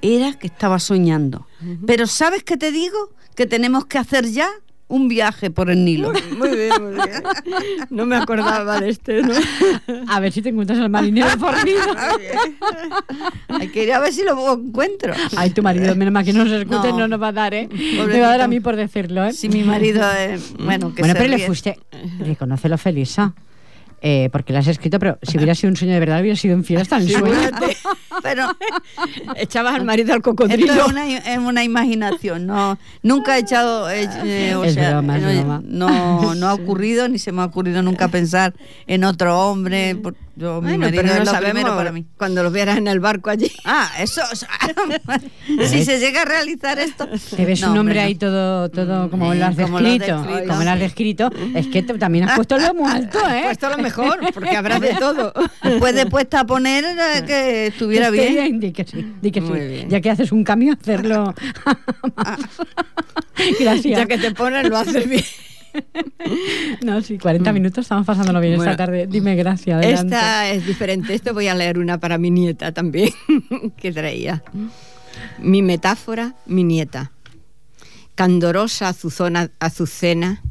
Era que estaba soñando. Pero ¿sabes qué te digo? Que tenemos que hacer ya un viaje por el Nilo. Muy, bien, muy bien. No me acordaba de este, ¿no? A ver si te encuentras al marinero fornido. Hay que ir a ver si lo encuentro. Ay, tu marido, menos mal que no nos escuche, no. nos va a dar, ¿eh? Me va a dar a mí por decirlo, ¿eh? Si mi marido es... Bueno, que bueno pero le fuiste... Reconócelo, Felisa. Eh, porque la has escrito, pero si hubiera sido un sueño de verdad, hubiera sido en hasta en el sueño. pero echabas al marido al cocodrilo. Esto es una, imaginación, no, nunca he echado, eh, o sea, no, no, ha ocurrido ni se me ha ocurrido nunca pensar en otro hombre. Yo, mi marido pero no sabemos para mí. Cuando lo vieras en el barco allí. Ah, eso. si se llega a realizar esto. Te ves un hombre ahí todo, todo como lo has descrito. Como lo has descrito. Es que también has puesto lo muy alto, ¿eh? Has puesto lo mejor, porque habrá de todo. Puede puesta a poner eh, que estuviera bien. Di que sí, di que sí. Ya que haces un cambio, hacerlo. Gracias. Ya que te pones, lo haces bien. No, sí, 40 mm. minutos estamos pasándolo bien esta tarde. Dime gracias. Esta es diferente. Esto voy a leer una para mi nieta también, que traía. Mi metáfora, mi nieta. Candorosa azuzona, azucena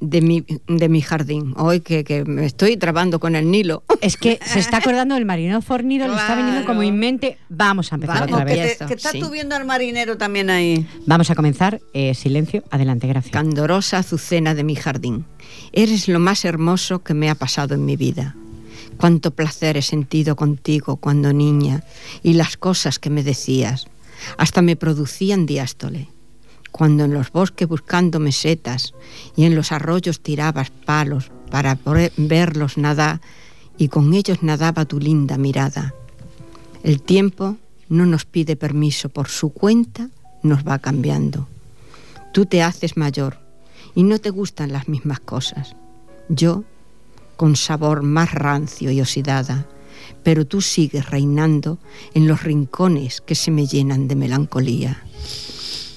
de mi, de mi jardín. Hoy que, que, me estoy trabando con el Nilo. Es que se está acordando del marinero fornido, le está viniendo como en mente. Vamos a empezar otra vez. Que, está tuviendo al marinero también ahí. Vamos a comenzar. Eh, silencio, adelante, gracias. Candorosa azucena de mi jardín. Eres lo más hermoso que me ha pasado en mi vida. Cuánto placer he sentido contigo cuando niña y las cosas que me decías. Hasta me producían diástole cuando en los bosques buscando mesetas y en los arroyos tirabas palos para verlos nadar y con ellos nadaba tu linda mirada. El tiempo no nos pide permiso, por su cuenta nos va cambiando. Tú te haces mayor y no te gustan las mismas cosas. Yo, con sabor más rancio y oxidada, pero tú sigues reinando en los rincones que se me llenan de melancolía.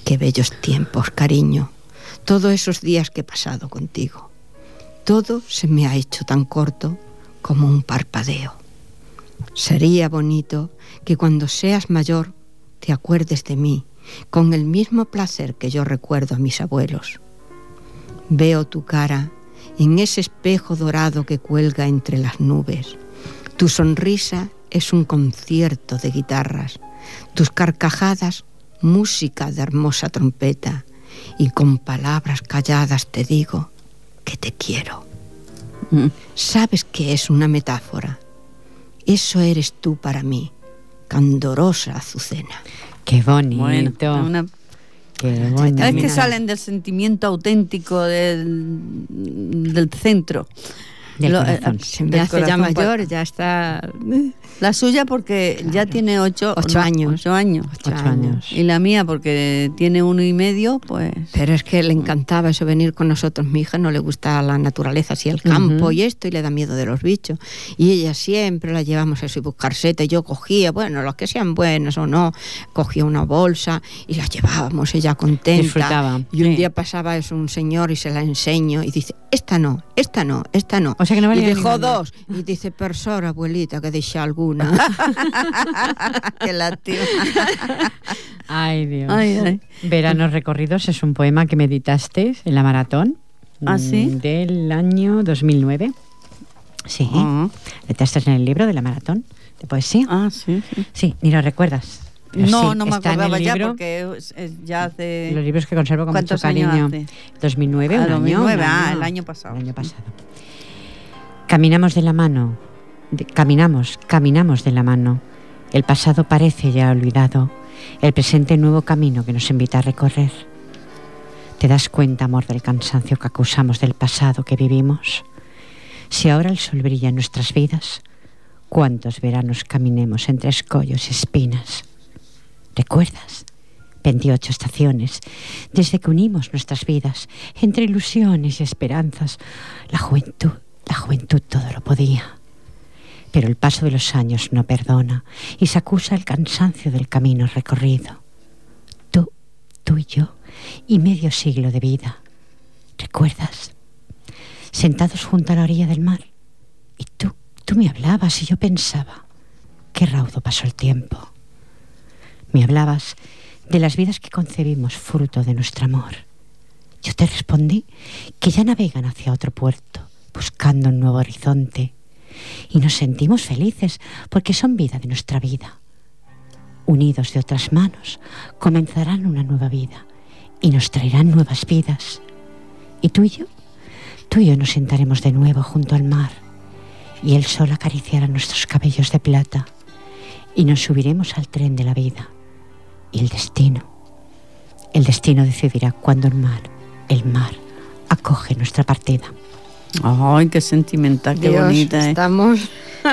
Qué bellos tiempos, cariño. Todos esos días que he pasado contigo. Todo se me ha hecho tan corto como un parpadeo. Sería bonito que cuando seas mayor te acuerdes de mí con el mismo placer que yo recuerdo a mis abuelos. Veo tu cara en ese espejo dorado que cuelga entre las nubes. Tu sonrisa es un concierto de guitarras. Tus carcajadas música de hermosa trompeta, y con palabras calladas te digo que te quiero. Mm. Sabes que es una metáfora. Eso eres tú para mí, candorosa Azucena. Qué bonito. Qué bonito. Es que salen del sentimiento auténtico del, del centro. Se me hace ya mayor, ya está... La suya porque ya tiene ocho, años. Ocho años. años. Y la mía porque tiene uno y medio, pues... Pero es que le encantaba eso, venir con nosotros. Mi hija no le gusta la naturaleza, así el campo y esto, y le da miedo de los bichos. Y ella siempre la llevamos a y buscar seta. Yo cogía, bueno, los que sean buenos o no, cogía una bolsa y la llevábamos, ella contenta. Disfrutaba. Y un día pasaba eso un señor y se la enseño y dice, esta no, esta no, esta no y dejó dos. Y dice, persona, abuelita, que deje alguna. Qué lástima. Ay, Dios. Veranos recorridos es un poema que meditaste en la maratón. ¿Ah, sí? mm, del año 2009. Sí. Ah. Estás en el libro de la maratón de poesía. Ah, sí, sí. Sí, ni lo recuerdas. Pero No, sí, no me acordaba ya porque es- es- ya hace... Los libros que conservo con mucho ¿Cuántos años cariño. hace? 2009, Ah, un año, 2009, un ah, año. el año pasado. El año pasado. Caminamos de la mano, caminamos, caminamos de la mano. El pasado parece ya olvidado, el presente nuevo camino que nos invita a recorrer. ¿Te das cuenta, amor, del cansancio que acusamos del pasado que vivimos? Si ahora el sol brilla en nuestras vidas, ¿cuántos veranos caminemos entre escollos y espinas? ¿Recuerdas? 28 estaciones, desde que unimos nuestras vidas, entre ilusiones y esperanzas. La juventud, la juventud todo lo podía. Pero el paso de los años no perdona y se acusa el cansancio del camino recorrido. Tú, tú y yo, y medio siglo de vida. ¿Recuerdas? Sentados junto a la orilla del mar. Y tú, tú me hablabas y yo pensaba, qué raudo pasó el tiempo. Me hablabas de las vidas que concebimos fruto de nuestro amor. Yo te respondí que ya navegan hacia otro puerto, buscando un nuevo horizonte. Y nos sentimos felices porque son vida de nuestra vida. Unidos de otras manos, comenzarán una nueva vida y nos traerán nuevas vidas. ¿Y tú y yo? Tú y yo nos sentaremos de nuevo junto al mar y el sol acariciará nuestros cabellos de plata y nos subiremos al tren de la vida y el destino. El destino decidirá cuándo el mar, el mar, acoge nuestra partida. Ay, qué sentimental, qué Dios, bonita. ¿eh? Estamos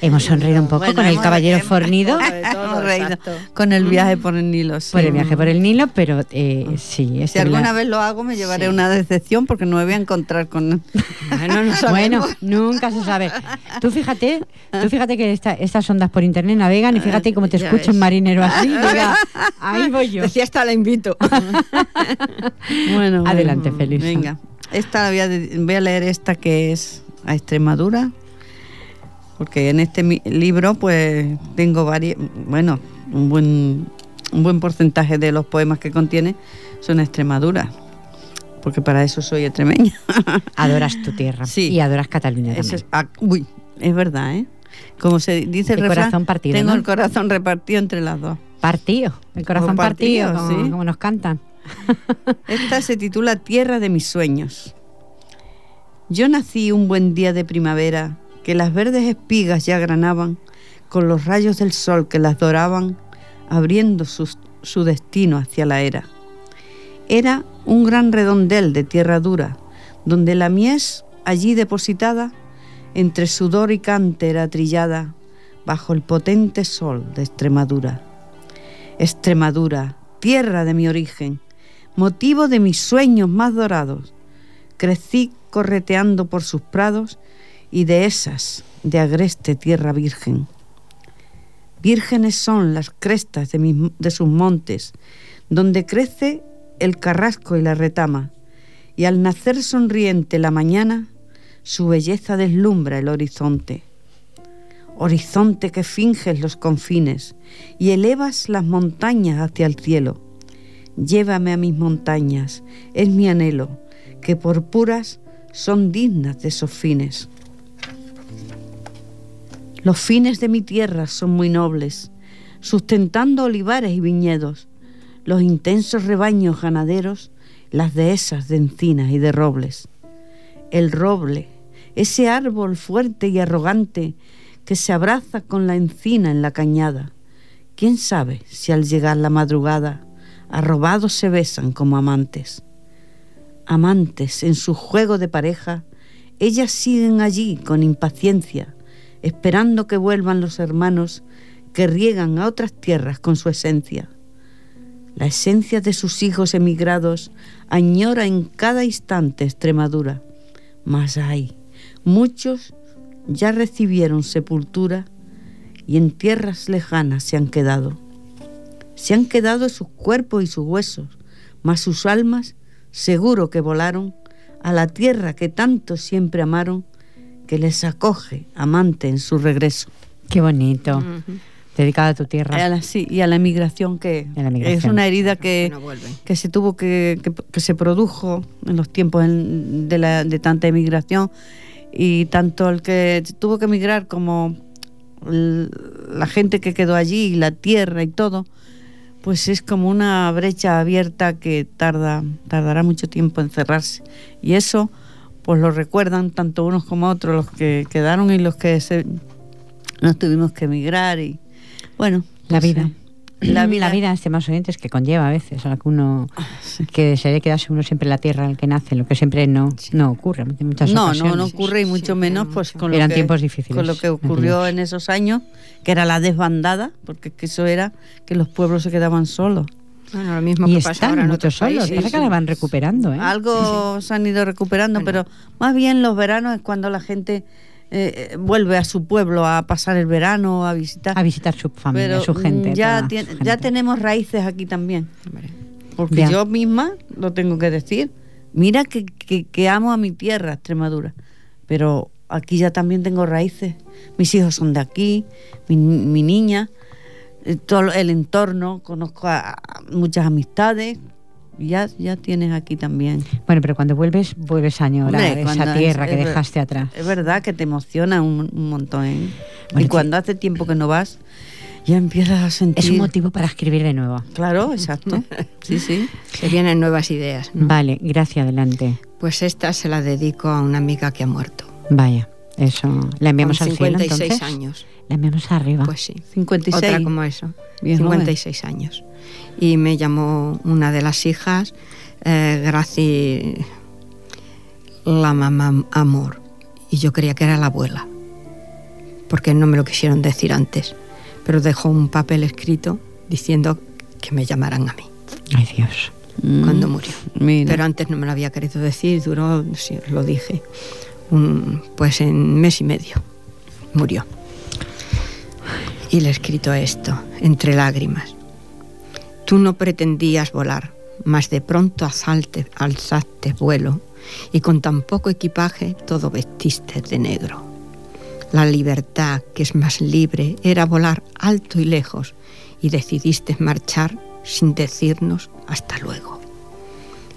Hemos sonreído un poco Bueno, con el caballero fornido todo, reído con el viaje por el Nilo. sí. por el viaje por el Nilo, pero eh, sí, Si alguna la- vez lo hago, me llevaré Sí. una decepción porque no me voy a encontrar con. Bueno, no Bueno, nunca se sabe. Tú fíjate, tú fíjate que esta- estas ondas por internet navegan y fíjate cómo te escucha un marinero así. diga, ahí voy yo. Decía hasta la invito. Bueno, Adelante, bueno, Felisa. Venga, esta la voy a, de- voy a leer esta que es a Extremadura, porque en este libro pues tengo varios, bueno, un buen, un buen porcentaje de los poemas que contiene son a Extremadura, porque para eso soy extremeña. Adoras tu tierra Sí. y adoras Cataluña también. es, ah, uy, es verdad, ¿eh? Como se dice el refrán, corazón partido, tengo ¿no? el corazón repartido entre las dos. Partido, el corazón partido, partido, como, sí. como nos cantan. Esta se titula Tierra de mis sueños. Yo nací un buen día de primavera, que las verdes espigas ya granaban, con los rayos del sol que las doraban, abriendo su destino hacia la era. Era un gran redondel de tierra dura, donde la mies, allí depositada, entre sudor y cante trillada, bajo el potente sol de Extremadura. Extremadura, tierra de mi origen, motivo de mis sueños más dorados. Crecí correteando por sus prados y de esas, de agreste tierra virgen. Vírgenes son las crestas de, de sus montes, donde crece el carrasco y la retama, y al nacer sonriente la mañana, su belleza deslumbra el horizonte. Horizonte que finges los confines y elevas las montañas hacia el cielo. Llévame a mis montañas, es mi anhelo, que por puras son dignas de esos fines. Los fines de mi tierra son muy nobles, sustentando olivares y viñedos, los intensos rebaños ganaderos, las dehesas de encinas y de robles. El roble, ese árbol fuerte y arrogante que se abraza con la encina en la cañada. ¿Quién sabe si al llegar la madrugada, arrobados se besan como amantes? Amantes en su juego de pareja, ellas siguen allí con impaciencia, esperando que vuelvan los hermanos que riegan a otras tierras con su esencia. La esencia de sus hijos emigrados añora en cada instante Extremadura. Mas hay, muchos ya recibieron sepultura y en tierras lejanas se han quedado. Se han quedado sus cuerpos y sus huesos, mas sus almas seguro que volaron a la tierra que tanto siempre amaron, que les acoge amante en su regreso. Qué bonito. dedicada a tu tierra. A la- sí, y a la emigración, que la es una herida que, Que no vuelven. que se tuvo que, que, que se produjo en los tiempos en- de, la, de tanta emigración y tanto el que tuvo que emigrar como la gente que quedó allí y la tierra y todo pues es como una brecha abierta que tarda tardará mucho tiempo en cerrarse y eso pues lo recuerdan tanto unos como otros los que quedaron y los que se, nos tuvimos que emigrar y bueno La pues, vida. Eh, la vida, la vida, estimados oyentes, que conlleva a veces a la que uno que se quedarse uno siempre en la tierra en la que nace, lo que siempre no, no ocurre en muchas no, ocasiones. no, no ocurre y mucho menos pues con Eran lo que, tiempos difíciles, con lo que ocurrió en esos años, que era la desbandada, porque es que eso era que los pueblos se quedaban solos. Bueno, lo mismo Y que pasa están ahora en muchos otros solos, países. pasa que ahora van recuperando, ¿eh? Algo se han ido recuperando, Bueno. pero más bien los veranos es cuando la gente eh, eh, vuelve a su pueblo a pasar el verano, a visitar. A visitar su familia, pero su gente. mm, ya, toda su ya gente. tenemos raíces aquí también. Porque Ya. yo misma lo tengo que decir. Mira que, que- que amo a mi tierra, Extremadura. Pero aquí ya también tengo raíces. Mis hijos son de aquí, mi, mi niña, eh, todo el entorno, conozco a, a muchas amistades. Ya, ya tienes aquí también. Bueno, pero cuando vuelves, vuelves a añorar Hombre, esa es- tierra es que dejaste atrás. Es verdad que te emociona un, un montón. ¿eh? Bueno, y sí. cuando hace tiempo que no vas, ya empiezas a sentir. Es un motivo para escribir de nuevo. Claro, exacto. Sí, sí. se vienen nuevas ideas. ¿no? Vale, gracias, adelante. Pues esta se la dedico a una amiga que ha muerto. Vaya, eso. ¿La enviamos con al cielo 56 entonces? años. La enviamos arriba. Pues sí. 56. Otra como eso. Bien joven. 56 años. Y me llamó una de las hijas, eh, Graci, la mamá Amor. Y yo creía que era la abuela. Porque no me lo quisieron decir antes. Pero dejó un papel escrito diciendo que me llamaran a mí Ay, Dios. Mm, cuando murió. Mira. Pero antes no me lo había querido decir, duró, sí, os lo dije, un- pues en mes y medio murió. Y le he escrito esto, entre lágrimas. Tú no pretendías volar, mas de pronto asalte, alzaste vuelo y con tan poco equipaje todo vestiste de negro. La libertad, que es más libre, era volar alto y lejos y decidiste marchar sin decirnos hasta luego.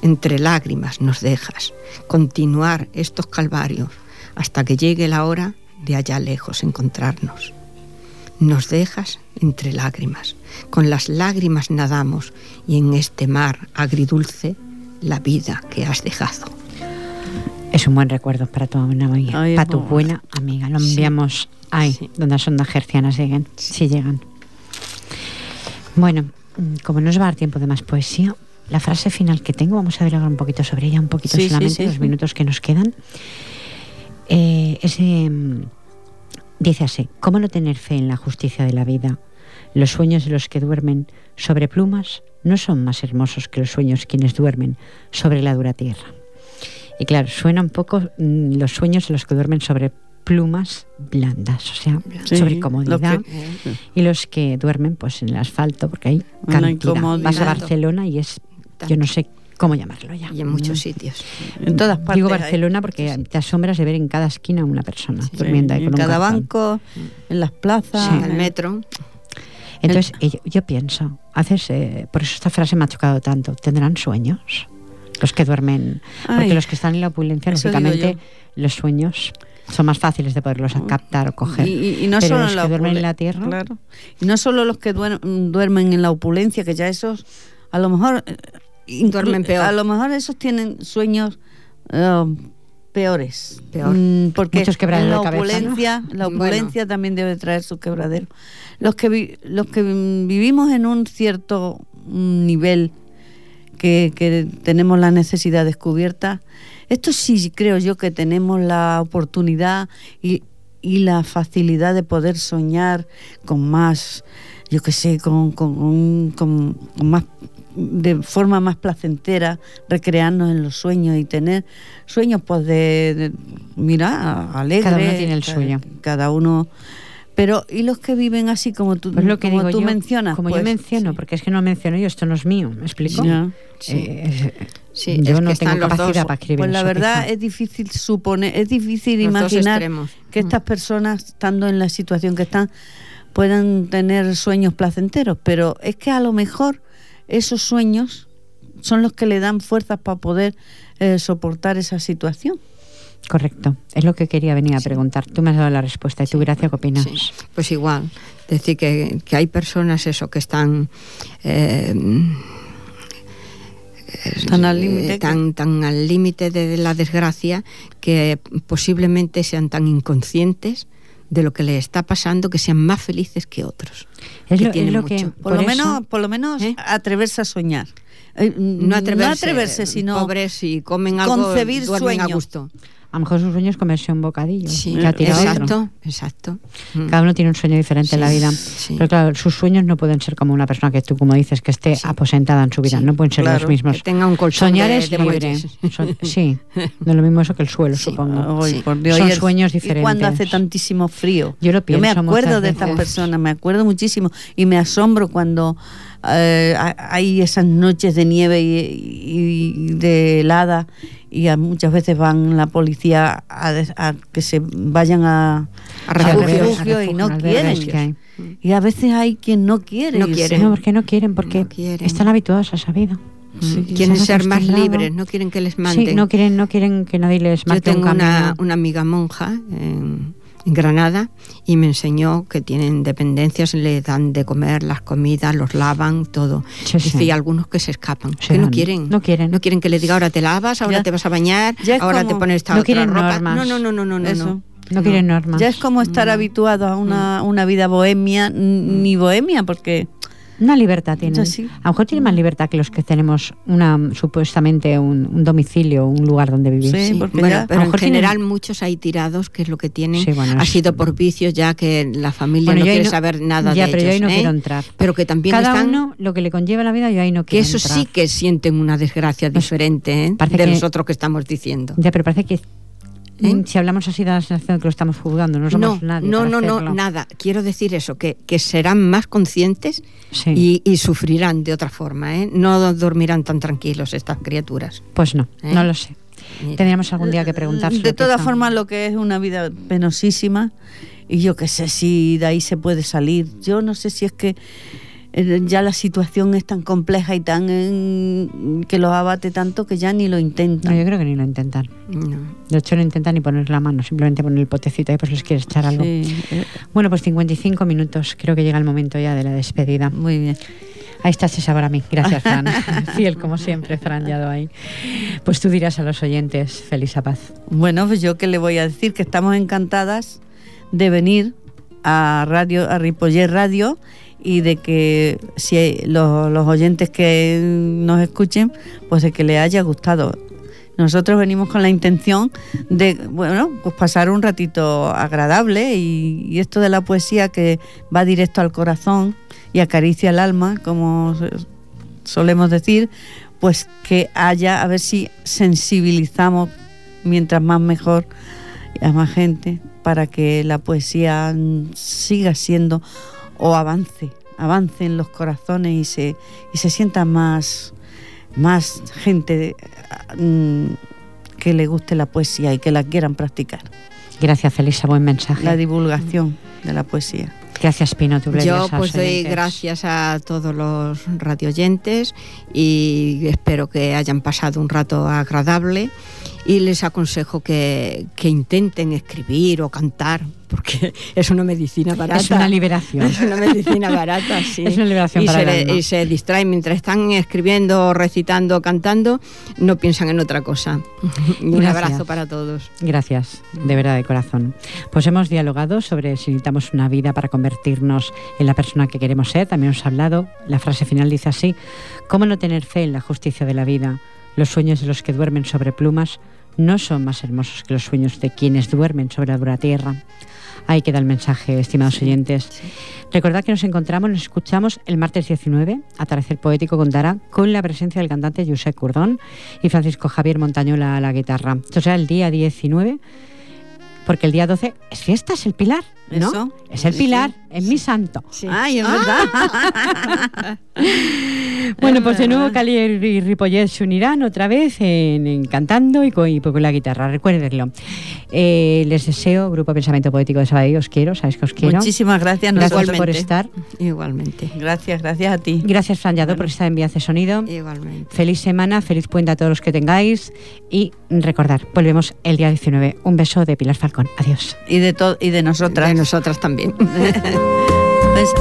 Entre lágrimas nos dejas continuar estos calvarios hasta que llegue la hora de allá lejos encontrarnos. Nos dejas entre lágrimas, con las lágrimas nadamos y en este mar agridulce la vida que has dejado. Es un buen recuerdo para tu buena amiga. Ay, para tu buena amiga. Lo Sí. enviamos ahí, Sí. donde las ondas gercianas lleguen. Si llegan. Bueno, mm, como no nos va a dar tiempo de más poesía, la frase final que tengo, vamos a dialogar un poquito sobre ella, un poquito solamente, sí, los sí. minutos que nos quedan. Eh, ese, mm, dice así, ¿cómo no tener fe en la justicia de la vida? Los sueños de los que duermen sobre plumas no son más hermosos que los sueños quienes duermen sobre la dura tierra. Y claro, suena un poco mm, los sueños de los que duermen sobre plumas blandas, o sea, Sí, sobre comodidad. que- Y los que duermen pues en el asfalto, porque hay cantidad. Vas a Barcelona y es, yo no sé cómo llamarlo ya. Y en muchos sitios. En todas partes. Digo hay. Barcelona porque te asombras de ver en cada esquina una persona Sí, durmiendo ahí en con un cada banco, en las plazas. En el metro. Entonces, yo, yo pienso, haces, eh, por eso esta frase me ha chocado tanto, ¿tendrán sueños? Los que duermen, porque los que están en la opulencia, lógicamente, los sueños son más fáciles de poderlos captar o coger. Y, no Pero solo los en que duermen en la tierra, Claro. Y no solo los que duer- duermen en la opulencia, que ya esos, a lo mejor. Eh, inclu- Duermen peor. A lo mejor esos tienen sueños eh, peores. Peor. Mm, porque Muchos la de cabeza, ¿no? opulencia, la Bueno. opulencia también debe traer su quebradero. Los que, vi- los que vivimos en un cierto mm, nivel que, que tenemos la necesidad descubierta, esto sí creo yo que tenemos la oportunidad y, y la facilidad de poder soñar con más, yo qué sé, con, con- con- con más de forma más placentera, recrearnos en los sueños y tener sueños pues de, de- mira, alegre. Cada uno tiene el ca- suyo. Cada uno. Pero, ¿y los que viven así como tú, pues lo que como digo tú yo, mencionas? como yo Pues, menciono, sí. porque es que no menciono yo, esto no es mío, ¿me explico? Ya. Sí. Eh, Sí, yo es no tengo capacidad dos- para escribir Pues la verdad quizá. es difícil suponer, es difícil Los imaginar que estas personas, estando en la situación que están, puedan tener sueños placenteros, pero es que a lo mejor esos sueños son los que le dan fuerzas para poder eh, soportar esa situación. Correcto, es lo que quería venir a preguntar. Tú me has dado la respuesta. ¿Y tú, Gracia, qué opinas? Sí, pues igual. Decir que, que hay personas eso que están eh, Tan al límite tan, tan al límite de la desgracia que posiblemente sean tan inconscientes de lo que les está pasando que sean más felices que otros. Es que lo, es lo que, mucho. Por, lo eso- menos, por lo menos ¿Eh? atreverse a soñar. Eh, No atreverse, no atreverse, sino pobres si comen algo concebir duermen a sueños. gusto. A lo mejor su sueño es comerse un bocadillo Sí, que ha tirado otro. exacto, exacto. Mm. Cada uno tiene un sueño diferente en la vida. sí. Pero claro, sus sueños no pueden ser como una persona que tú, como dices, que esté Sí. aposentada en su vida. Sí, no pueden ser claro, los mismos. Que tenga un colchón Soñar de- es de libre. sí, no es lo mismo eso que el suelo, Sí. supongo. Por Dios, Son y el- sueños Y cuando hace diferentes. tantísimo frío. Yo lo me pienso acuerdo muchas de estas personas, me acuerdo muchísimo. Y me asombro cuando eh, ha- hay esas noches de nieve y, y- de helada y a- muchas veces van la policía a, que se vayan a, A a refugios, refugio y no quieren. Y a veces hay quien no quiere. No irse. quiere. No, porque no quieren, porque No quieren. están habituados a esa vida. Sí. quieren ser más libres, no quieren que les manden. Sí, no quieren, no quieren que nadie les Yo marque un tengo una, una amiga monja en Granada y me enseñó que tienen dependencias, le dan de comer las comidas, los lavan, todo. Sí, sí. Dice, y algunos que se escapan, Se que no quieren. No quieren. No quieren que le diga ahora te lavas, ahora Ya- te vas a bañar, ahora como- te pones esta No otra quieren ropa. normas. No, no, no, no, no, no. Eso. no. No quieren normas. Ya es como estar habituados a una, una vida bohemia, n- ni bohemia, porque Una libertad tienen. Sí. A lo mejor tienen más libertad que los que tenemos una supuestamente un, un domicilio, un lugar donde vivir. Sí, Sí, porque bueno, ya- pero a lo en mejor tienen- general muchos hay tirados, que es lo que tienen. Sí, bueno, ha es- sido por vicios ya que la familia Bueno, no yo quiere no- saber nada ya, de pero yo ellos. ahí no ¿eh? quiero entrar. Pero que también Cada están uno lo que le conlleva la vida, yo ahí no que quiero eso entrar. sí que sienten una desgracia diferente ¿eh? de que- los otros que estamos diciendo. Ya, pero parece que ¿Eh? mm, si hablamos así da la sensación de que lo estamos juzgando. No No, somos nadie. no, para no, no, hacerlo. nada. Quiero decir eso, que, que serán más conscientes Sí. y, y sufrirán de otra forma, ¿eh? No dormirán tan tranquilos estas criaturas. Pues no, ¿Eh? no lo sé. Mira. Tendríamos algún día que preguntar. de todas formas lo que es una vida penosísima y yo qué sé si de ahí se puede salir. Yo no sé si es que ya la situación es tan compleja y tan eh, que los abate tanto que ya ni lo No, intentan. yo creo que ni lo intentan. No. De hecho, no intentan ni poner la mano, simplemente poner el potecito y pues les quieres echar algo. Sí, eh, Bueno, pues 55 minutos. Creo que llega el momento ya de la despedida. muy bien. Ahí estás esa para mí. Gracias, Fran. Fiel como siempre, Fran Yado ahí. Pues tú dirás a los oyentes, feliz a paz. Bueno, pues yo que le voy a decir que estamos encantadas de venir a radio, a Ripollet Radio y de que si los, los oyentes que nos escuchen, pues de que les haya gustado. Nosotros venimos con la intención de, bueno, pues pasar un ratito agradable y, y esto de la poesía que va directo al corazón y acaricia el alma, como solemos decir, pues que haya, a ver si sensibilizamos mientras más mejor a más gente para que la poesía siga siendo o avance, avance en los corazones y se, y se sienta más, más gente mm, que le guste la poesía y que la quieran practicar. Gracias, Felisa, buen mensaje. La divulgación de la poesía. Gracias, Pino. Tú Yo pues los doy oyentes. gracias a todos los radioyentes y espero que hayan pasado un rato agradable y les aconsejo que, que intenten escribir o cantar porque es una medicina barata. Es una liberación. Es una medicina barata, sí. Es una liberación y para se, el le- alma. y se distraen mientras están escribiendo, recitando, cantando, no piensan en otra cosa. Y un Gracias. abrazo para todos. Gracias, de verdad, de corazón. Pues hemos dialogado sobre si necesitamos una vida para convertirnos en la persona que queremos ser. También hemos hablado, la frase final dice así, ¿cómo no tener fe en la justicia de la vida? Los sueños de los que duermen sobre plumas no son más hermosos que los sueños de quienes duermen sobre la dura tierra. Ahí queda el mensaje, estimados oyentes. Recordad que nos encontramos, nos escuchamos el martes 19, Atardecer Poético contará con la presencia del cantante José Curdón y Francisco Javier Montañola a la guitarra. Esto será el día 19, porque el día 12 es fiesta, es el Pilar, ¿no? Eso. Es el Sí, Pilar, sí. es mi santo. Ay, es verdad. Bueno, pues de nuevo Cali y Ripollet se unirán otra vez en, cantando y con, la guitarra, recuérdenlo. Eh, les deseo, Grupo Pensamiento Poético de Sabadell, os quiero, sabéis que os quiero. Muchísimas gracias, gracias por estar. Igualmente. Gracias, gracias a ti. Gracias, Fran por estar en Vías de Sonido. Igualmente. Feliz semana, feliz puente a todos los que tengáis y recordar, volvemos el día 19. Un beso de Pilar Falcón. Adiós. Y de, y de nosotras. De nosotras también. pues,